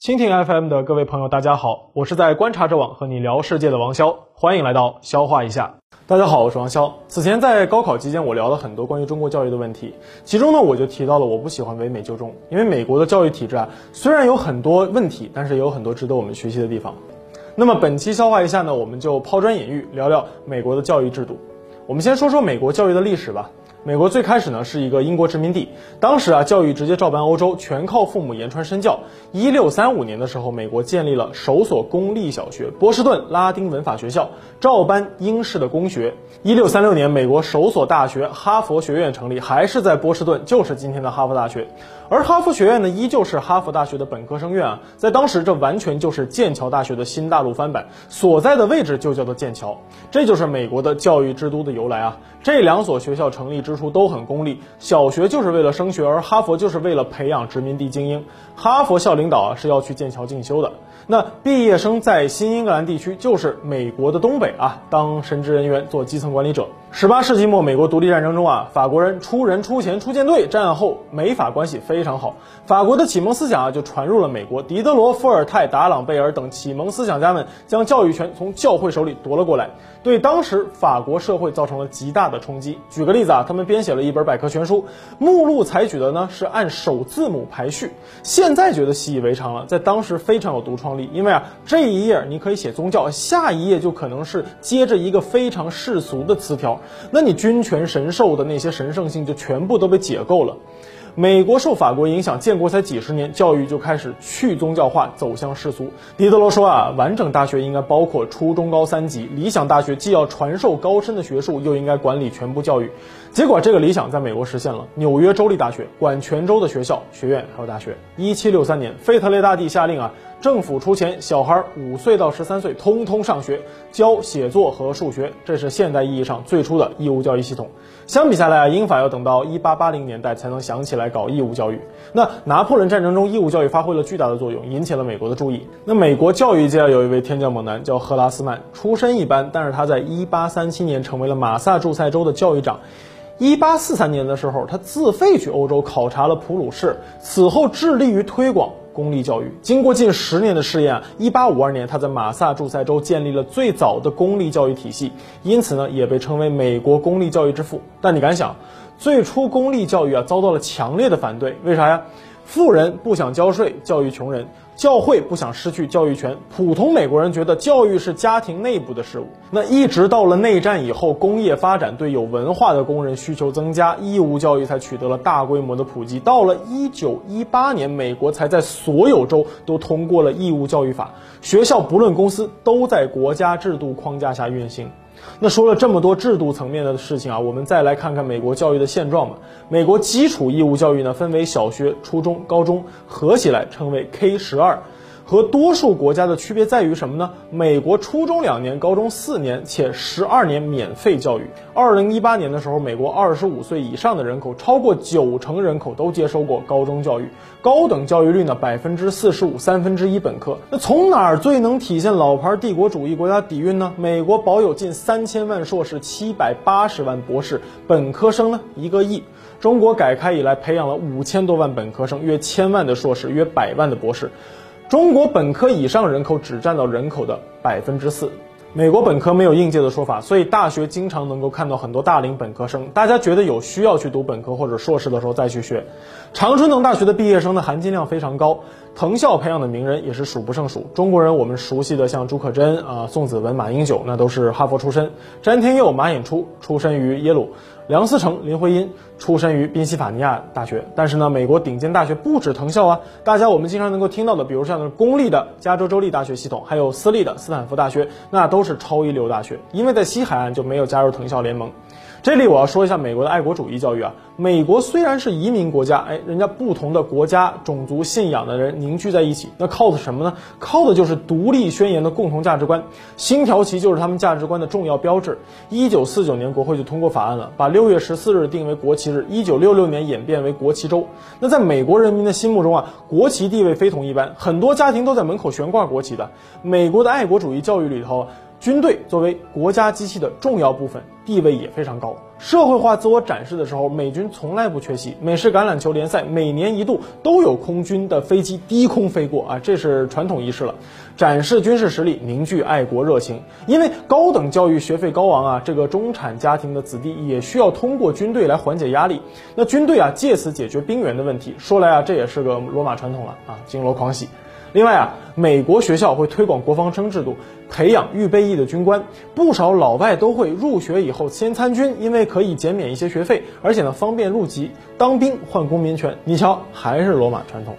蜻蜓 FM 的各位朋友，大家好，我是在观察者网和你聊世界的王潇，欢迎来到消化一下。大家好，我是王潇。此前在高考期间，我聊了很多关于中国教育的问题，其中呢，我就提到了我不喜欢唯美就中，因为美国的教育体制啊，虽然有很多问题，但是也有很多值得我们学习的地方。那么本期消化一下呢，我们就抛砖引玉，聊聊美国的教育制度。我们先说说美国教育的历史吧。美国最开始呢是一个英国殖民地，当时啊教育直接照搬欧洲，全靠父母言传身教。一六三五年的时候，美国建立了首所公立小学——波士顿拉丁文法学校，照搬英式的公学。一六三六年，美国首所大学——哈佛学院成立，还是在波士顿，就是今天的哈佛大学。而哈佛学院呢，依旧是哈佛大学的本科生院啊，在当时这完全就是剑桥大学的新大陆翻版，所在的位置就叫做剑桥。这就是美国的教育之都的由来啊。这两所学校成立之初都很功利，小学就是为了升学，而哈佛就是为了培养殖民地精英。哈佛校领导啊是要去剑桥进修的，那毕业生在新英格兰地区就是美国的东北啊，当神职人员做基层管理者。十八世纪末，美国独立战争中啊，法国人出人出钱出舰队，战后美法关系非常好，法国的启蒙思想啊就传入了美国。狄德罗、伏尔泰、达朗贝尔等启蒙思想家们将教育权从教会手里夺了过来，对当时法国社会造成了极大的冲击。举个例子啊，他们编写了一本百科全书，目录采取的呢是按首字母排序。现在觉得习以为常了，在当时非常有独创力，因为啊这一页你可以写宗教，下一页就可能是接着一个非常世俗的词条。那你君权神授的那些神圣性就全部都被解构了。美国受法国影响，建国才几十年，教育就开始去宗教化，走向世俗。狄德罗说啊，完整大学应该包括初中高三级，理想大学既要传授高深的学术，又应该管理全部教育。结果这个理想在美国实现了。纽约州立大学管全州的学校、学院还有大学。一七六三年，费特烈大帝下令啊。政府出钱，小孩五岁到十三岁通通上学，教写作和数学，这是现代意义上最初的义务教育系统。相比下来啊，英法要等到一八八零年代才能想起来搞义务教育。那拿破仑战争中，义务教育发挥了巨大的作用，引起了美国的注意。那美国教育界有一位天降猛男，叫赫拉斯曼，出身一般，但是他在一八三七年成为了马萨诸塞州的教育长。一八四三年的时候，他自费去欧洲考察了普鲁士，此后致力于推广。公立教育经过近十年的试验，一八五二年他在马萨诸塞州建立了最早的公立教育体系，因此呢也被称为美国公立教育之父。但你敢想，最初公立教育啊遭到了强烈的反对，为啥呀？富人不想交税教育穷人，教会不想失去教育权，普通美国人觉得教育是家庭内部的事物。那一直到了内战以后，工业发展对有文化的工人需求增加，义务教育才取得了大规模的普及。到了一九一八年，美国才在所有州都通过了义务教育法，学校不论公司都在国家制度框架下运行。那说了这么多制度层面的事情啊，我们再来看看美国教育的现状吧。美国基础义务教育呢，分为小学、初中、高中，合起来称为 K 十二。和多数国家的区别在于什么呢？美国初中两年，高中四年，且十二年免费教育。二零一八年的时候，美国二十五岁以上的人口超过九成人口都接受过高中教育，高等教育率呢百分之四十五，三分之一本科。那从哪儿最能体现老牌帝国主义国家底蕴呢？美国保有近三千万硕士，七百八十万博士，本科生呢一个亿。中国改开以来，培养了五千多万本科生，约千万的硕士，约百万的博士。中国本科以上人口只占到人口的百分之四，美国本科没有应届的说法，所以大学经常能够看到很多大龄本科生。大家觉得有需要去读本科或者硕士的时候再去学。常春藤大学的毕业生的含金量非常高，藤校培养的名人也是数不胜数。中国人我们熟悉的像朱可桢啊、宋子文、马英九，那都是哈佛出身；詹天佑、马寅初出身于耶鲁。梁思成、林徽因出身于宾夕法尼亚大学，但是呢，美国顶尖大学不止藤校啊，大家我们经常能够听到的，比如像公立的加州州立大学系统，还有私立的斯坦福大学，那都是超一流大学，因为在西海岸就没有加入藤校联盟。这里我要说一下美国的爱国主义教育啊。美国虽然是移民国家，哎，人家不同的国家、种族、信仰的人凝聚在一起，那靠的什么呢？靠的就是独立宣言的共同价值观。星条旗就是他们价值观的重要标志。一九四九年国会就通过法案了，把六月十四日定为国旗日。一九六六年演变为国旗周。那在美国人民的心目中啊，国旗地位非同一般，很多家庭都在门口悬挂国旗的。美国的爱国主义教育里头。军队作为国家机器的重要部分，地位也非常高。社会化自我展示的时候，美军从来不缺席。美式橄榄球联赛每年一度都有空军的飞机低空飞过啊，这是传统仪式了，展示军事实力，凝聚爱国热情。因为高等教育学费高昂啊，这个中产家庭的子弟也需要通过军队来缓解压力。那军队啊，借此解决兵源的问题。说来啊，这也是个罗马传统了啊，金锣狂喜。另外啊，美国学校会推广国防生制度，培养预备役的军官。不少老外都会入学以后先参军，因为可以减免一些学费，而且呢方便入籍当兵换公民权。你瞧，还是罗马传统。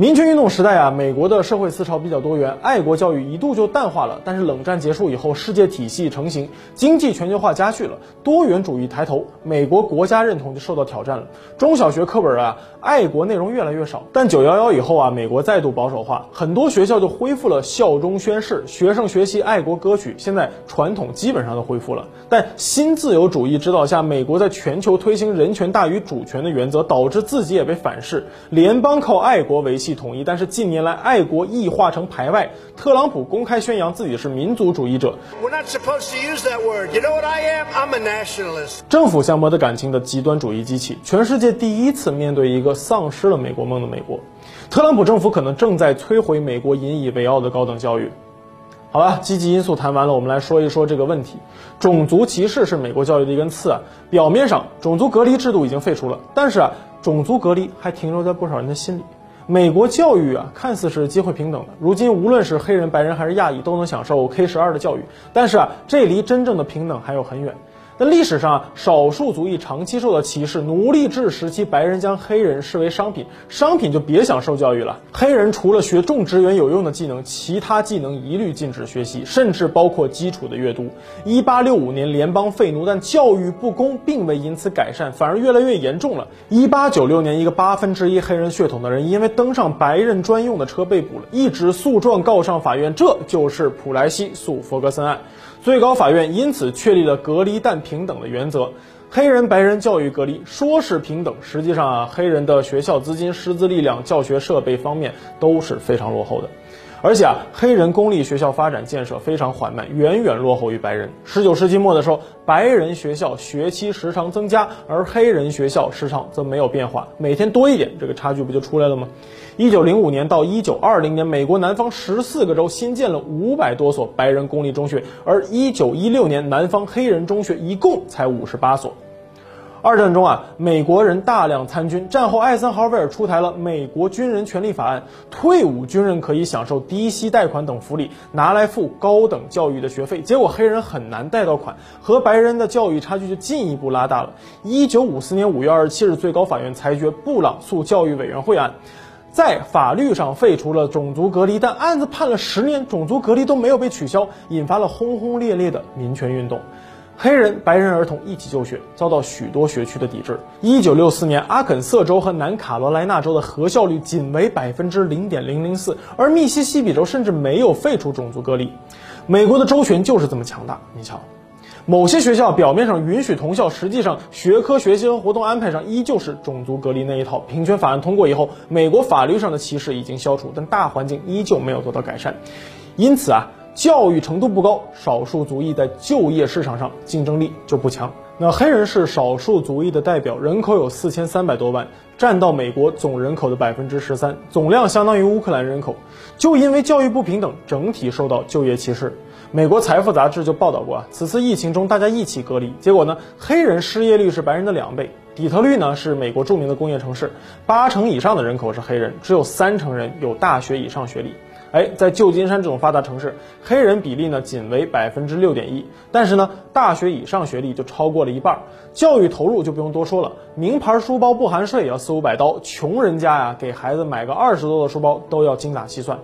民权运动时代啊，美国的社会思潮比较多元，爱国教育一度就淡化了。但是冷战结束以后，世界体系成型，经济全球化加剧了，多元主义抬头，美国国家认同就受到挑战了。中小学课本啊，爱国内容越来越少。但九幺幺以后啊，美国再度保守化，很多学校就恢复了效忠宣誓，学生学习爱国歌曲，现在传统基本上都恢复了。但新自由主义指导下，美国在全球推行人权大于主权的原则，导致自己也被反噬。联邦靠爱国维系。统一，但是近年来爱国异化成排外。特朗普公开宣扬自己是民族主义者。政府相模的感情的极端主义机器，全世界第一次面对一个丧失了美国梦的美国。特朗普政府可能正在摧毁美国引以为傲的高等教育。好了，积极因素谈完了，我们来说一说这个问题。种族歧视是美国教育的一根刺啊。表面上，种族隔离制度已经废除了，但是啊，种族隔离还停留在不少人的心里。美国教育啊，看似是机会平等的，如今无论是黑人、白人还是亚裔，都能享受 K 十二的教育。但是啊，这离真正的平等还有很远。那历史上，少数族裔长期受到歧视，奴隶制时期，白人将黑人视为商品，商品就别想受教育了。黑人除了学种植园有用的技能，其他技能一律禁止学习，甚至包括基础的阅读。一八六五年联邦废奴，但教育不公并未因此改善，反而越来越严重了。一八九六年，一个八分之一黑人血统的人因为登上白人专用的车被捕了，一纸诉状告上法院，这就是普莱西诉弗格森案。最高法院因此确立了隔离但平等的原则，黑人白人教育隔离，说是平等，实际上啊，黑人的学校资金、师资力量、教学设备方面都是非常落后的。而且啊，黑人公立学校发展建设非常缓慢，远远落后于白人。十九世纪末的时候，白人学校学期时长增加，而黑人学校时长则没有变化，每天多一点，这个差距不就出来了吗？一九零五年到一九二零年，美国南方十四个州新建了五百多所白人公立中学，而一九一六年，南方黑人中学一共才五十八所。二战中啊，美国人大量参军。战后，艾森豪威尔出台了《美国军人权利法案》，退伍军人可以享受低息贷款等福利，拿来付高等教育的学费。结果黑人很难贷到款，和白人的教育差距就进一步拉大了。一九五四年五月二十七日，最高法院裁决布朗诉教育委员会案，在法律上废除了种族隔离，但案子判了十年，种族隔离都没有被取消，引发了轰轰烈烈的民权运动。黑人、白人儿童一起就学，遭到许多学区的抵制。一九六四年，阿肯色州和南卡罗来纳州的合校率仅为百分之零点零零四，而密西西比州甚至没有废除种族隔离。美国的州权就是这么强大。你瞧，某些学校表面上允许同校，实际上学科学习和活动安排上依旧是种族隔离那一套。平权法案通过以后，美国法律上的歧视已经消除，但大环境依旧没有得到改善。因此啊。教育程度不高，少数族裔在就业市场上竞争力就不强。那黑人是少数族裔的代表，人口有四千三百多万，占到美国总人口的百分之十三，总量相当于乌克兰人口。就因为教育不平等，整体受到就业歧视。美国财富杂志就报道过啊，此次疫情中大家一起隔离，结果呢，黑人失业率是白人的两倍。底特律呢是美国著名的工业城市，八成以上的人口是黑人，只有三成人有大学以上学历。哎，在旧金山这种发达城市，黑人比例呢仅为百分之六点一，但是呢，大学以上学历就超过了一半。教育投入就不用多说了，名牌书包不含税也要四五百刀，穷人家呀给孩子买个二十多的书包都要精打细算。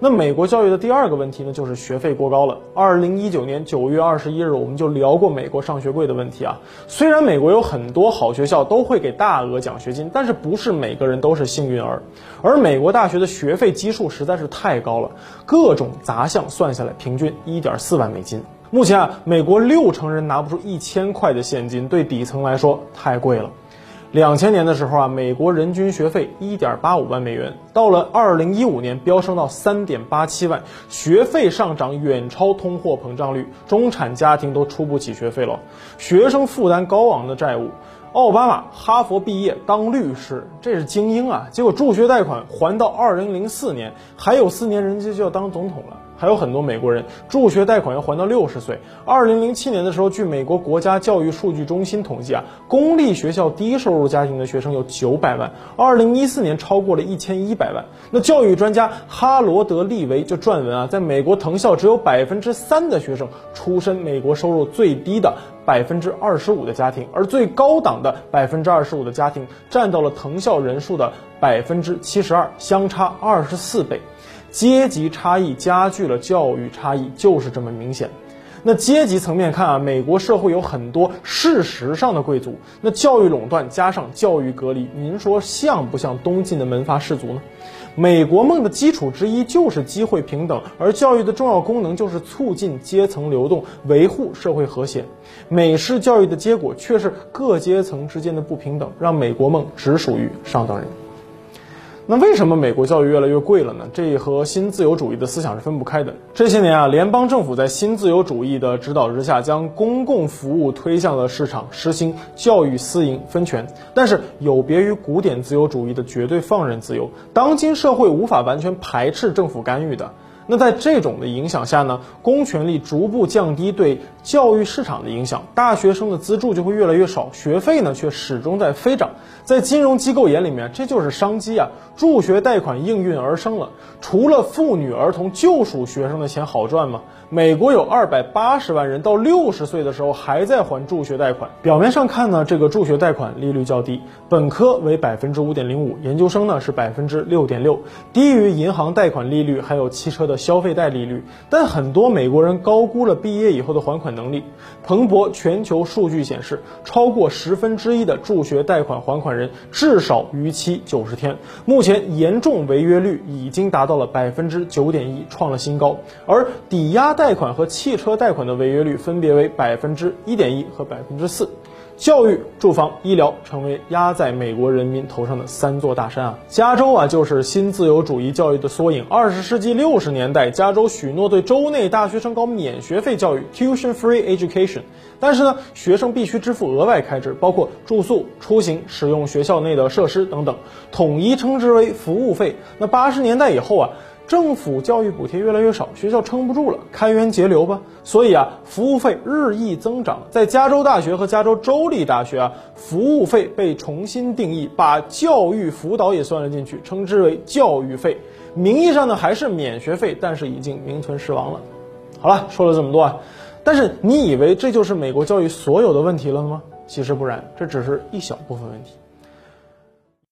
那美国教育的第二个问题呢，就是学费过高了。二零一九年九月二十一日，我们就聊过美国上学贵的问题啊。虽然美国有很多好学校都会给大额奖学金，但是不是每个人都是幸运儿。而美国大学的学费基数实在是太高了，各种杂项算下来，平均一点四万美金。目前啊，美国六成人拿不出一千块的现金，对底层来说太贵了。两千年的时候啊，美国人均学费一点八五万美元，到了二零一五年飙升到三点八七万，学费上涨远超通货膨胀率，中产家庭都出不起学费了，学生负担高昂的债务。奥巴马哈佛毕业当律师，这是精英啊！结果助学贷款还到二零零四年，还有四年人家就要当总统了。还有很多美国人助学贷款要还到六十岁。二零零七年的时候，据美国国家教育数据中心统计啊，公立学校低收入家庭的学生有九百万，二零一四年超过了一千一百万。那教育专家哈罗德利维就撰文啊，在美国藤校只有百分之三的学生出身美国收入最低的百分之二十五的家庭，而最高档的百分之二十五的家庭占到了藤校人数的百分之七十二，相差二十四倍。阶级差异加剧了教育差异，就是这么明显。那阶级层面看啊，美国社会有很多事实上的贵族，那教育垄断加上教育隔离，您说像不像东晋的门阀士族呢？美国梦的基础之一就是机会平等，而教育的重要功能就是促进阶层流动，维护社会和谐。美式教育的结果却是各阶层之间的不平等，让美国梦只属于上等人。那为什么美国教育越来越贵了呢？这和新自由主义的思想是分不开的。这些年啊，联邦政府在新自由主义的指导之下，将公共服务推向了市场，实行教育私营分权。但是有别于古典自由主义的绝对放任自由，当今社会无法完全排斥政府干预的。那在这种的影响下呢，公权力逐步降低对教育市场的影响，大学生的资助就会越来越少，学费呢却始终在飞涨。在金融机构眼里面，这就是商机啊！助学贷款应运而生了。除了妇女儿童，就属学生的钱好赚吗？美国有二百八十万人到六十岁的时候还在还助学贷款。表面上看呢，这个助学贷款利率较低，本科为百分之五点零五，研究生呢是百分之六点六，低于银行贷款利率，还有汽车的消费贷利率。但很多美国人高估了毕业以后的还款能力。彭博全球数据显示，超过十分之一的助学贷款还款人至少逾期九十天。目前严重违约率已经达到了百分之九点一，创了新高。而抵押贷款和汽车贷款的违约率分别为百分之一点一和百分之四，教育、住房、医疗成为压在美国人民头上的三座大山啊！加州啊，就是新自由主义教育的缩影。二十世纪六十年代，加州许诺对州内大学生搞免学费教育 （tuition-free education），但是呢，学生必须支付额外开支，包括住宿、出行、使用学校内的设施等等，统一称之为服务费。那八十年代以后啊。政府教育补贴越来越少，学校撑不住了，开源节流吧。所以啊，服务费日益增长。在加州大学和加州州立大学啊，服务费被重新定义，把教育辅导也算了进去，称之为教育费。名义上呢还是免学费，但是已经名存实亡了。好了，说了这么多啊，但是你以为这就是美国教育所有的问题了吗？其实不然，这只是一小部分问题。